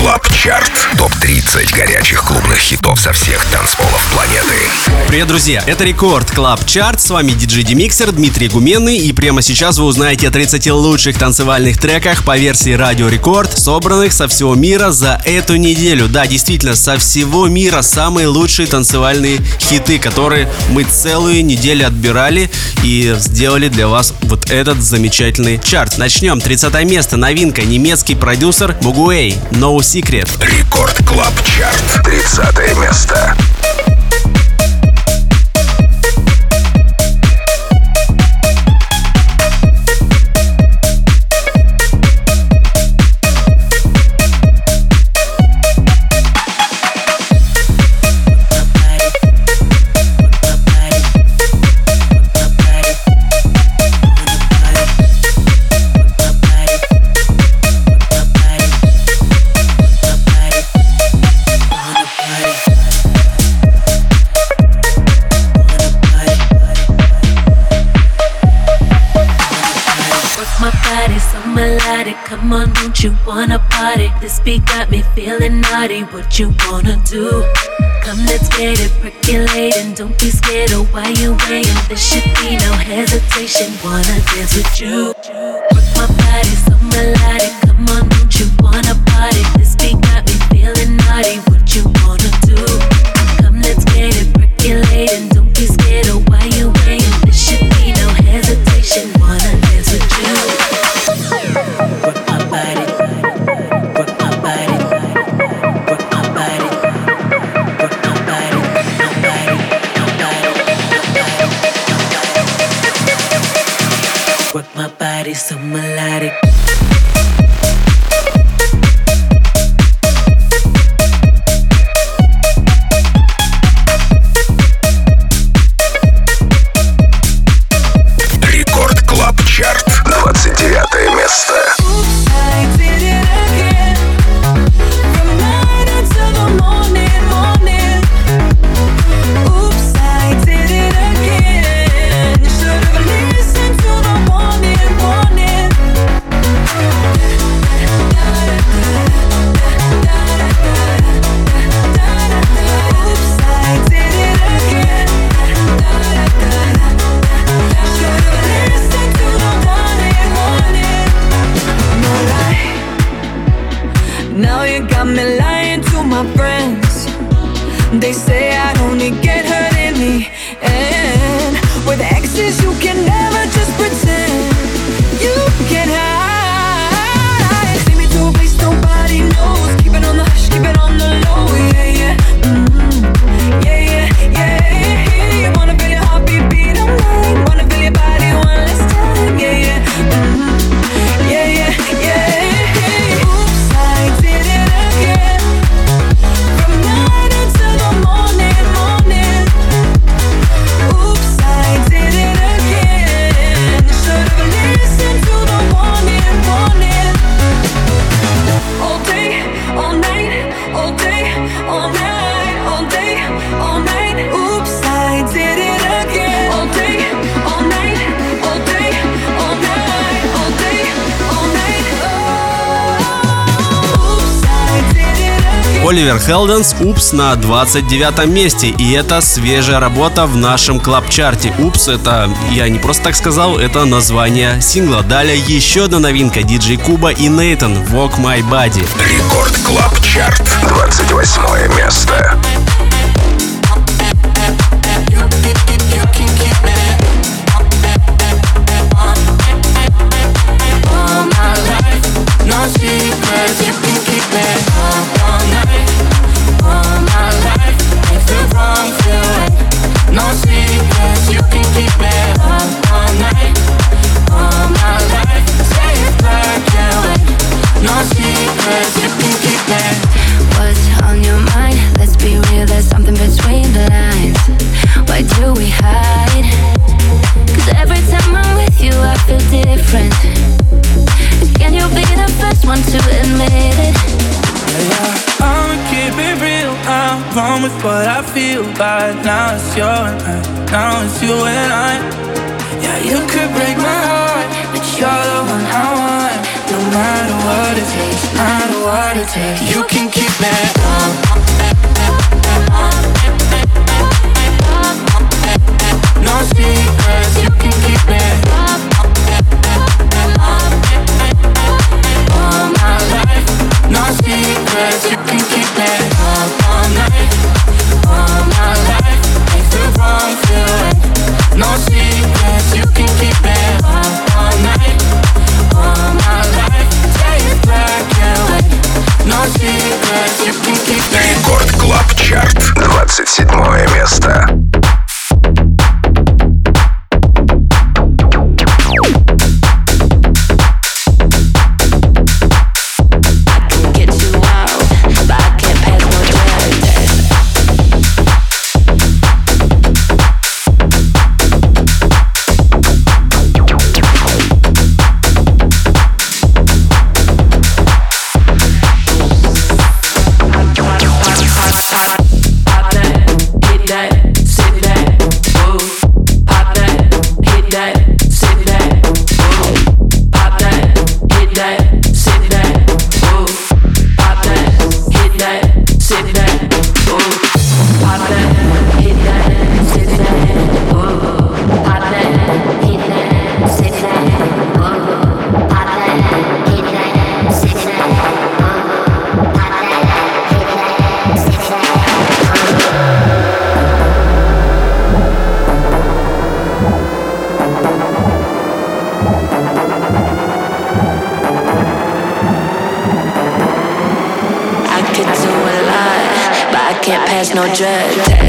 Club Chart. Топ-30 горячих клубных хитов со всех танцполов планеты. Привет, друзья! Это Record Club Chart. С вами диджей Демиксер Дмитрий Гуменный. И прямо сейчас вы узнаете о 30 лучших танцевальных треках по версии Радио Рекорд, собранных со всего мира за эту неделю. Да, действительно, со всего мира самые лучшие танцевальные хиты, которые мы целую неделю отбирали и сделали для вас вот этот замечательный чарт. Начнем. 30 место. Новинка. Немецкий продюсер Бугуэй. No Secret. Record Club Chart. 30 место. You wanna party? This beat got me feeling naughty. What you wanna do? Come, let's get it percolating. Don't be scared of why you waiting. There should be no hesitation. Wanna dance with you? Work my body so melodic. Oliver Heldens «Oops» на 29 месте. И это свежая работа в нашем клаб-чарте. «Oops» — это, я не просто так сказал, это название сингла. Далее еще одна новинка диджей Kuba и Neitan «Walk My Body». Record Club Chart, 28 место. break my heart, but you're the one I want. No matter what it takes, no matter what it takes, you can keep me up. No secrets, you can keep me all my life. No secrets, you can keep me up all night, all my life. Make the wrong feel right. No secrets. Рекорд Клаб Чарт, 27 место. no dread.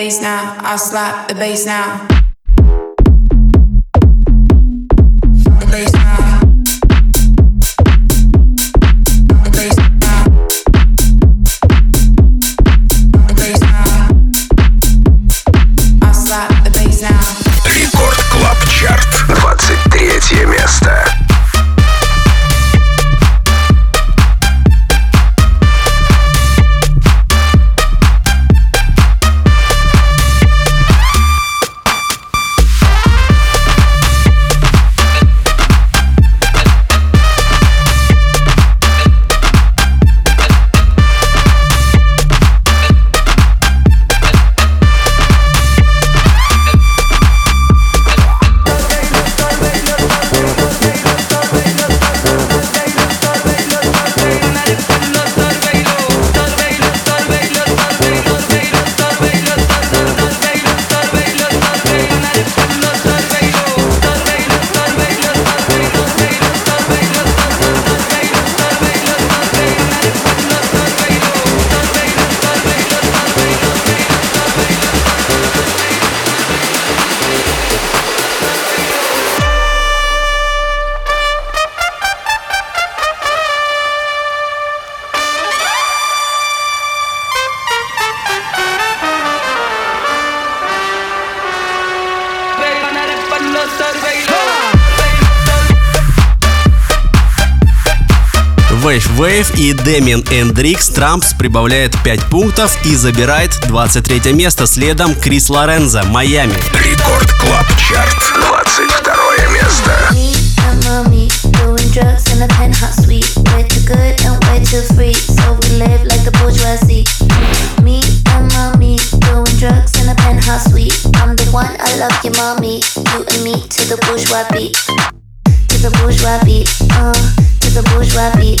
bass now. I slap the bass now. Wave и Демин Эндрикс Трампс прибавляет 5 пунктов и забирает 23 место. Следом Крис Лорензо, Майами. Рекорд Клаб Чарт, 22 место. Me and mommy doing drugs in a penthouse suite. I'm the one, I love mommy. You and me to the bourgeois beat. To the bourgeois beat. Uh, to the bourgeois beat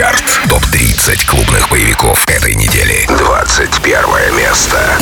Чарт. Топ-30 клубных боевиков этой недели. 21 место.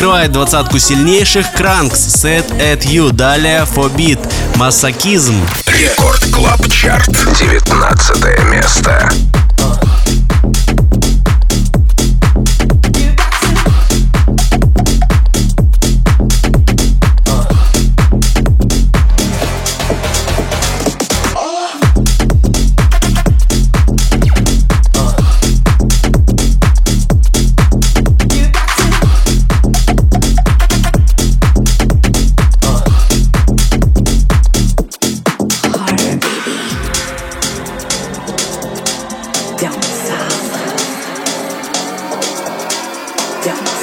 Открывает двадцатку сильнейших Кранкс, Set at You, далее Forbid, Массакизм. Рекорд Клаб Чарт, 19 место. dance.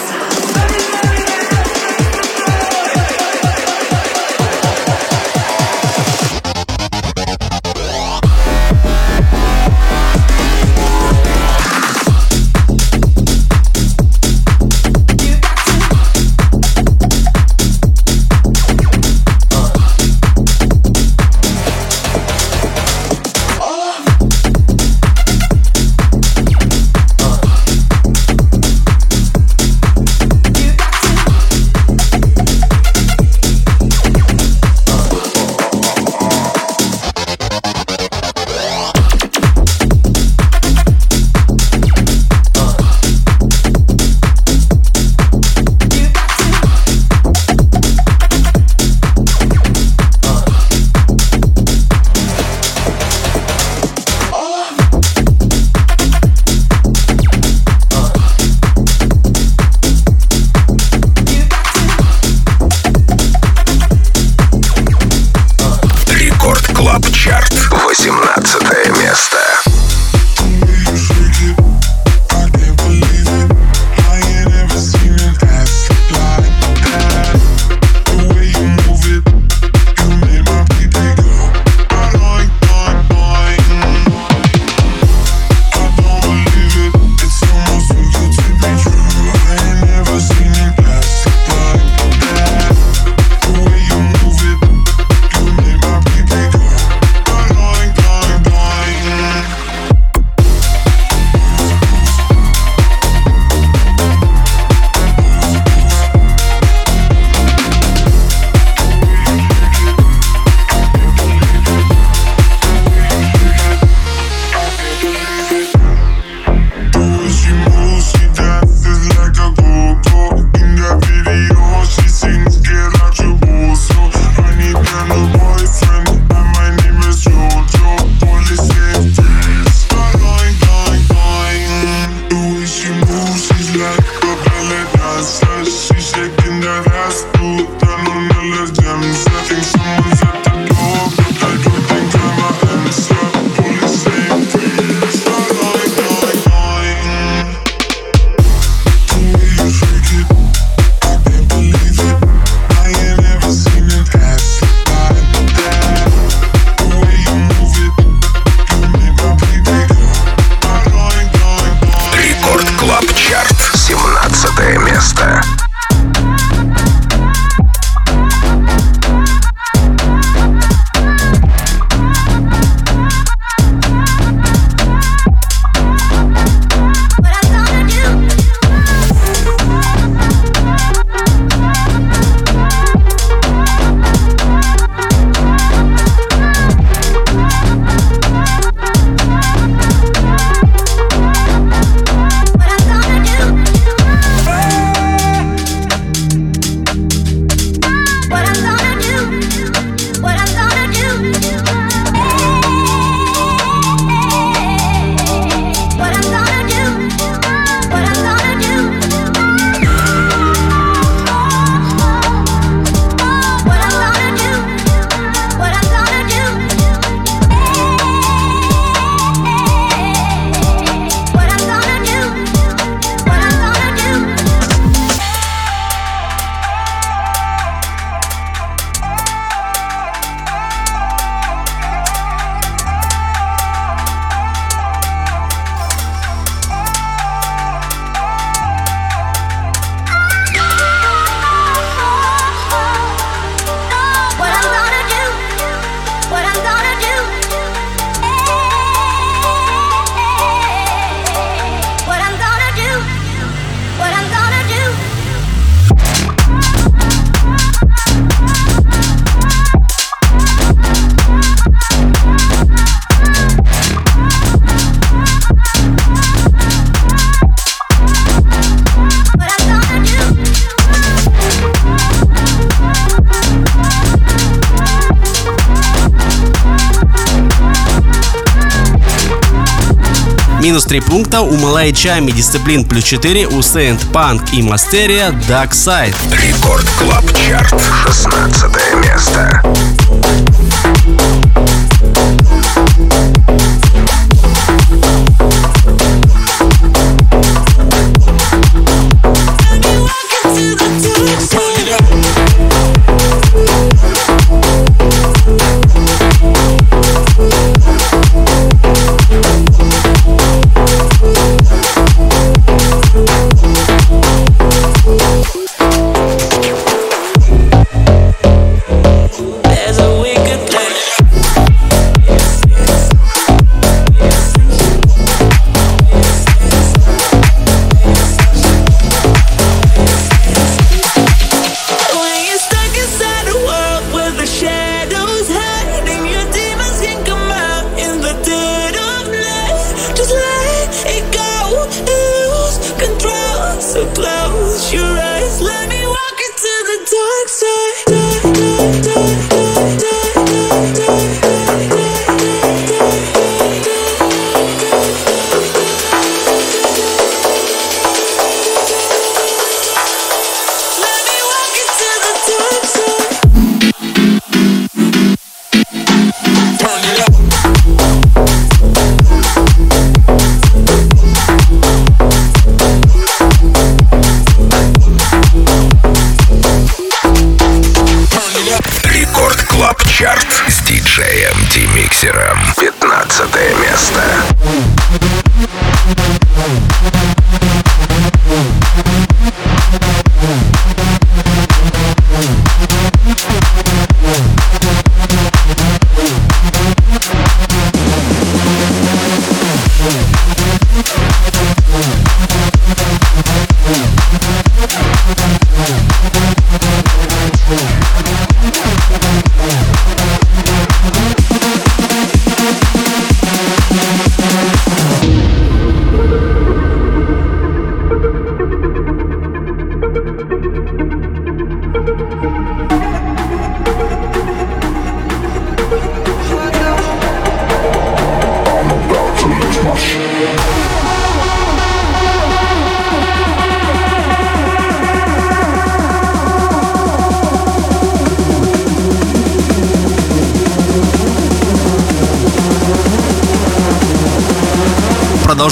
3 пункта у Malaa и Tchami, Discipline плюс 4 у Saint Punk и Masteria Dark Side. Record Club Chart, 16 место.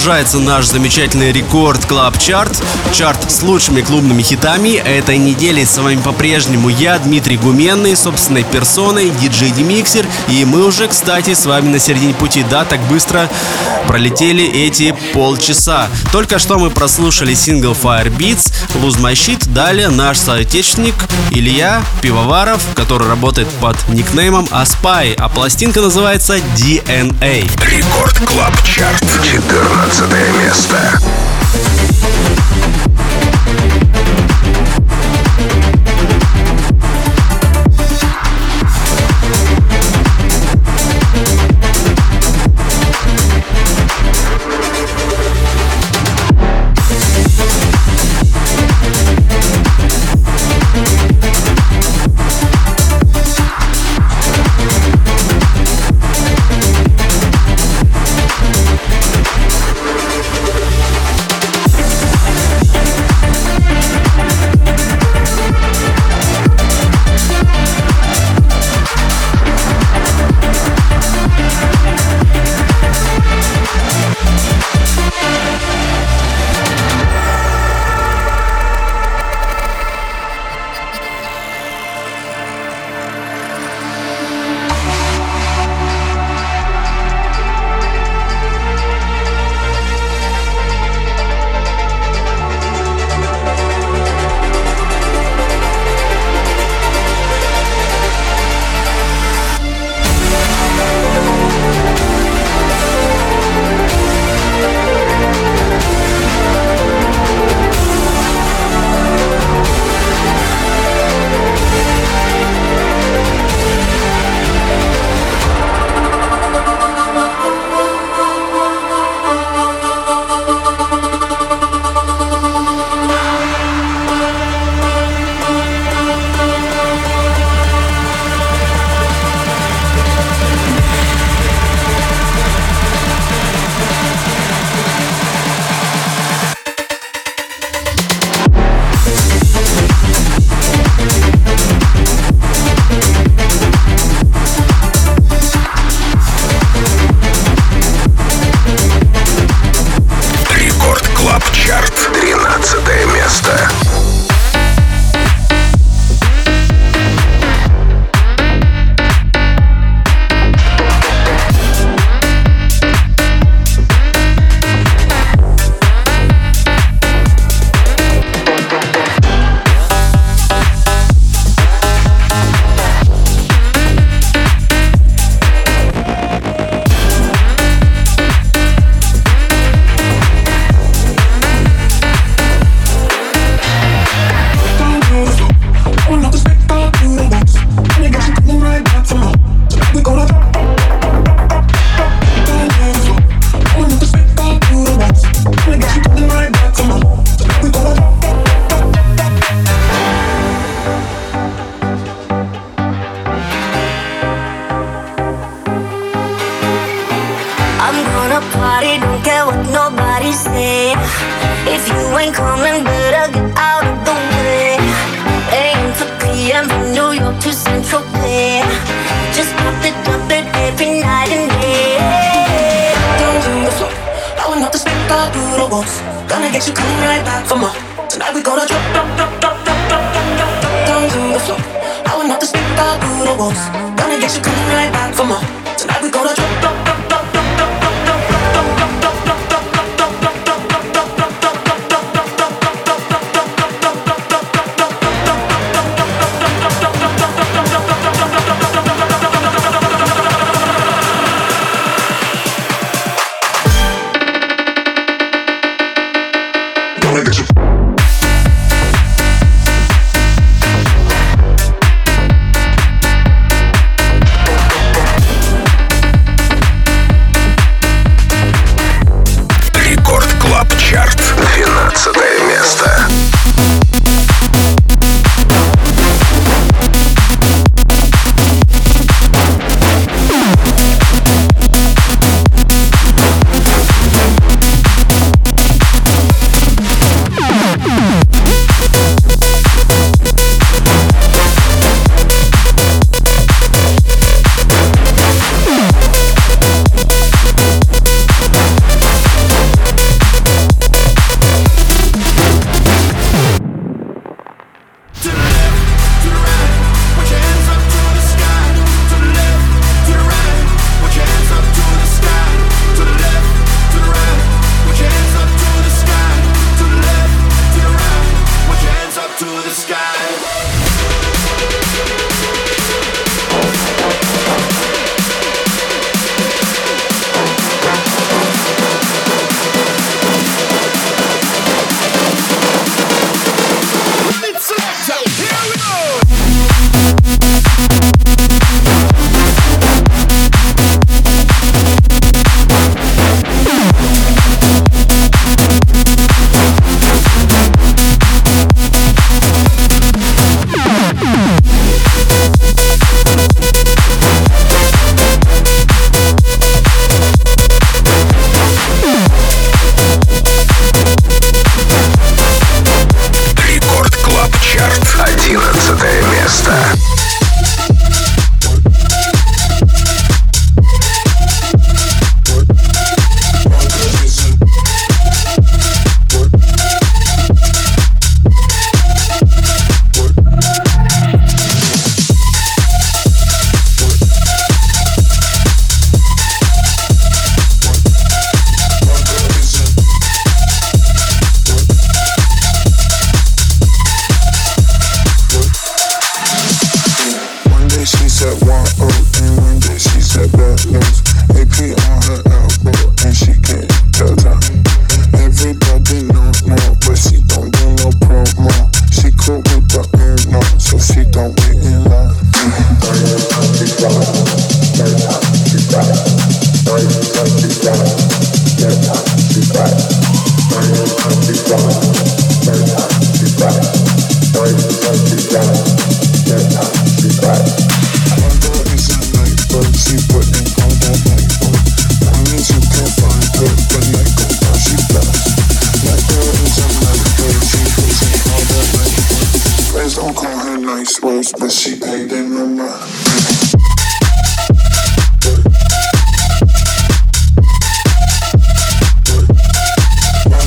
Продолжается наш замечательный рекорд Клаб Чарт. Чарт с лучшими клубными хитами. Этой недели с вами по-прежнему я, Дмитрий Гуменный, собственной персоной, диджей Демиксер. И мы уже, кстати, с вами на середине пути. Да, так быстро пролетели эти полчаса. Только что мы прослушали сингл Firebeatz, Lose My Shit. Далее наш соотечественник Илья Пивоваров, который работает под никнеймом Aspy, а пластинка называется DNA. Record Club Chart. 14 место.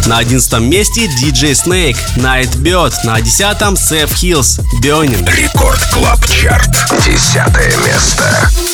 На одиннадцатом месте DJ Snake, Nightbird. На десятом Seth Hills, Burning. Record Club Chart. Десятое место.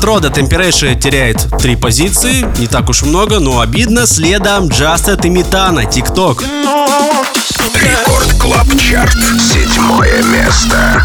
Matroda Temptation теряет три позиции, не так уж много, но обидно. Следом Джаста Тимитана, ТикТок. Record Club Chart, седьмое место.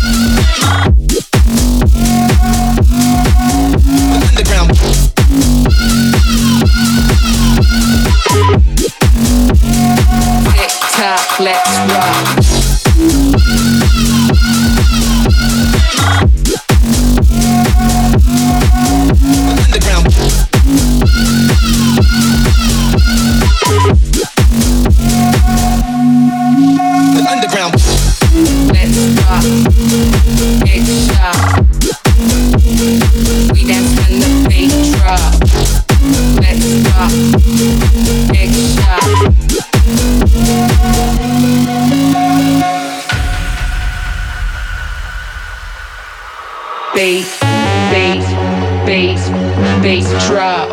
drop.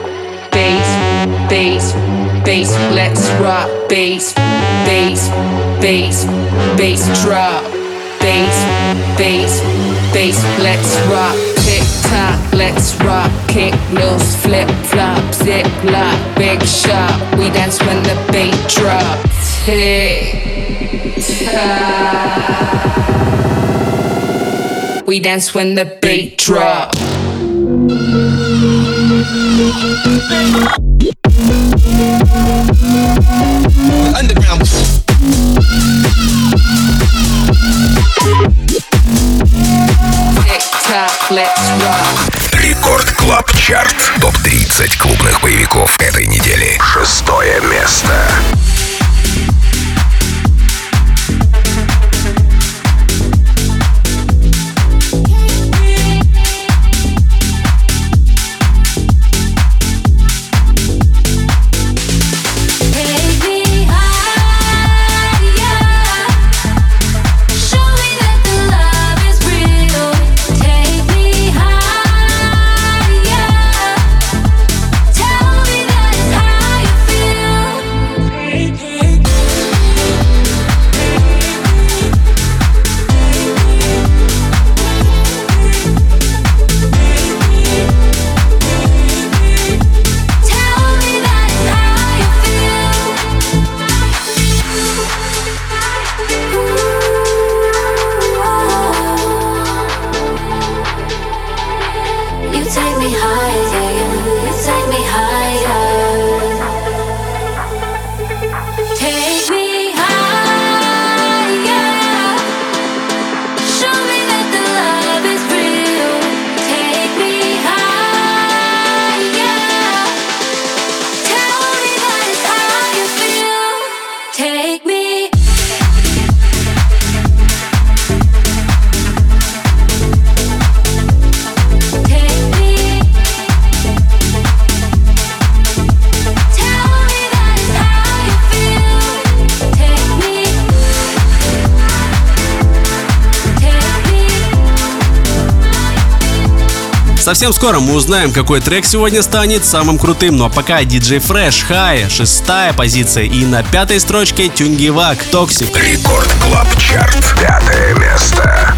Bass, bass, bass, let's rock. Bass, bass, bass, bass, drop. Bass, bass, bass, let's rock. Tick tock, let's rock. Kick nose, flip flop, zip lock, big shot. We dance when the beat drops. Tick tock. We dance when the beat drops. Underground. Record Club Chart. Топ-30 клубных боевиков этой недели. Шестое место. Совсем скоро мы узнаем, какой трек сегодня станет самым крутым. Но пока DJ Fresh High, шестая позиция. И на пятой строчке Tungevaag, Toxic. Record Club Chart, пятое место.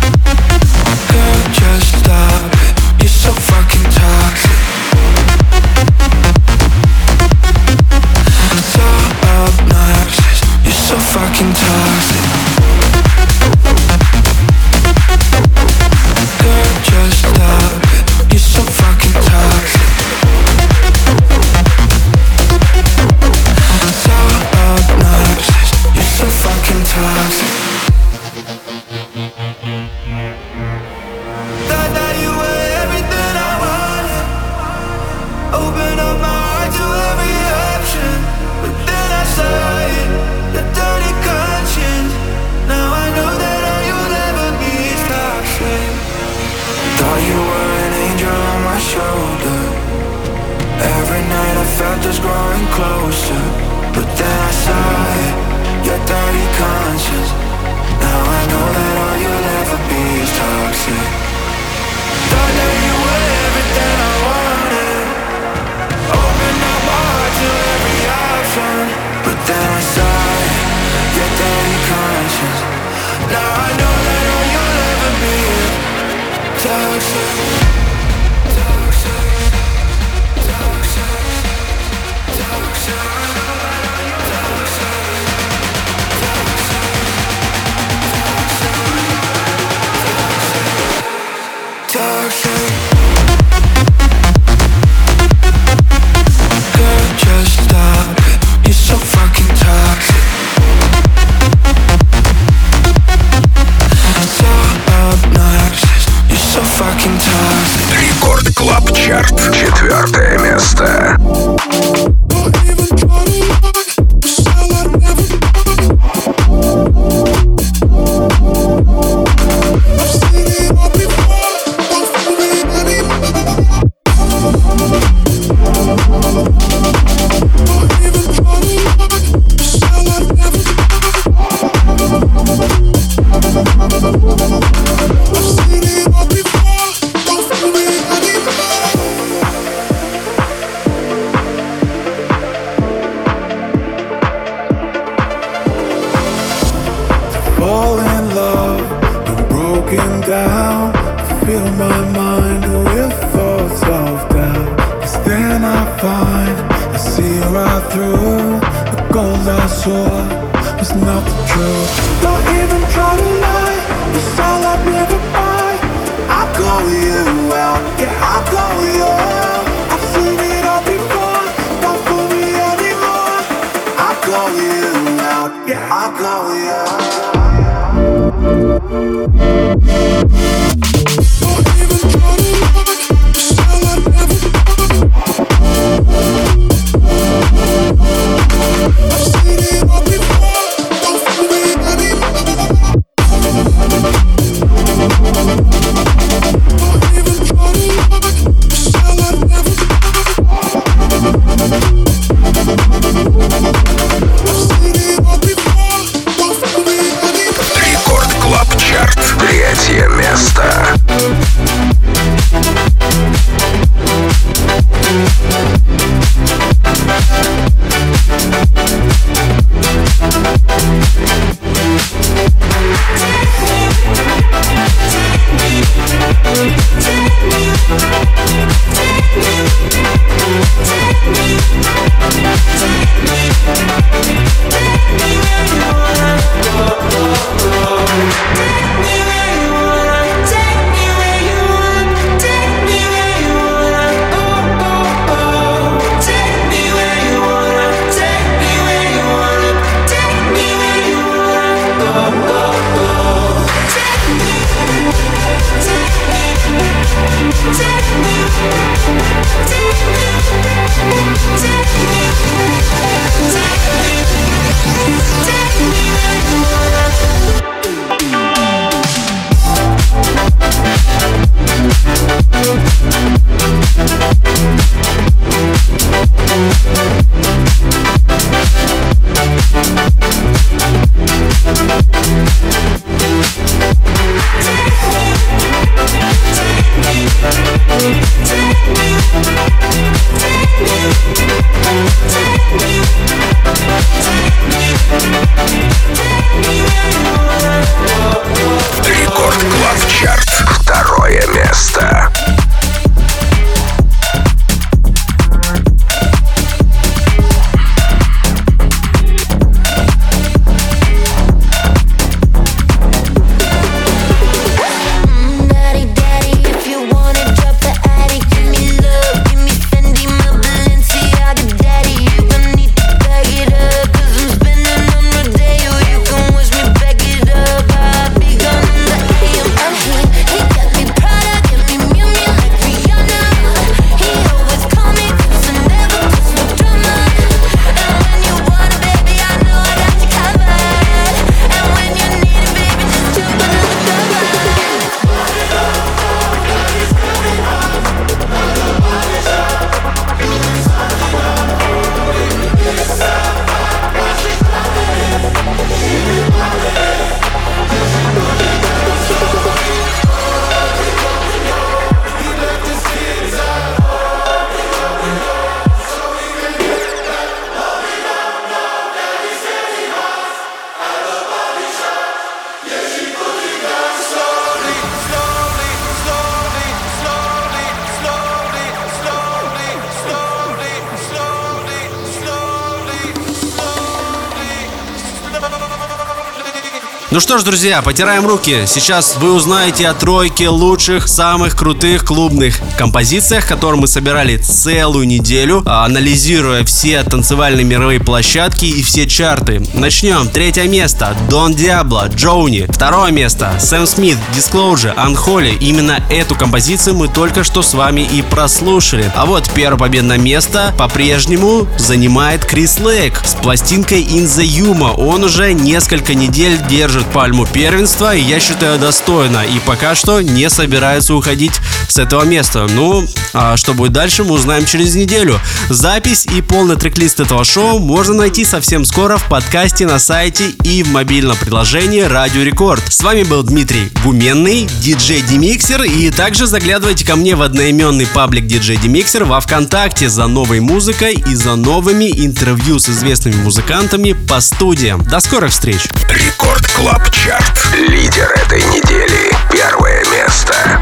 Ну что ж, друзья, потираем руки. Сейчас вы узнаете о тройке лучших, самых крутых клубных композициях, которые мы собирали целую неделю, а, анализируя все танцевальные мировые площадки и все чарты. Начнем. Третье место. Дон Диабло, Джоуни. Второе место. Сэм Смит, Disclosure, Unholy. Именно эту композицию мы только что с вами и прослушали. А вот первое победное место по-прежнему занимает Крис Лейк с пластинкой In the Yuma. Он уже несколько недель держит держит пальму первенства, и я считаю достойно. И пока что не собирается уходить с этого места. Ну, а что будет дальше, мы узнаем через неделю. Запись и полный трек-лист этого шоу можно найти совсем скоро в подкасте на сайте и в мобильном приложении Радио Рекорд. С вами был Дмитрий Гуменный, диджей Демиксер, и также заглядывайте ко мне в одноименный паблик диджей Демиксер во Вконтакте за новой музыкой и за новыми интервью с известными музыкантами по студиям. До скорых встреч! Record. Club Chart. Лидер этой недели. Первое место.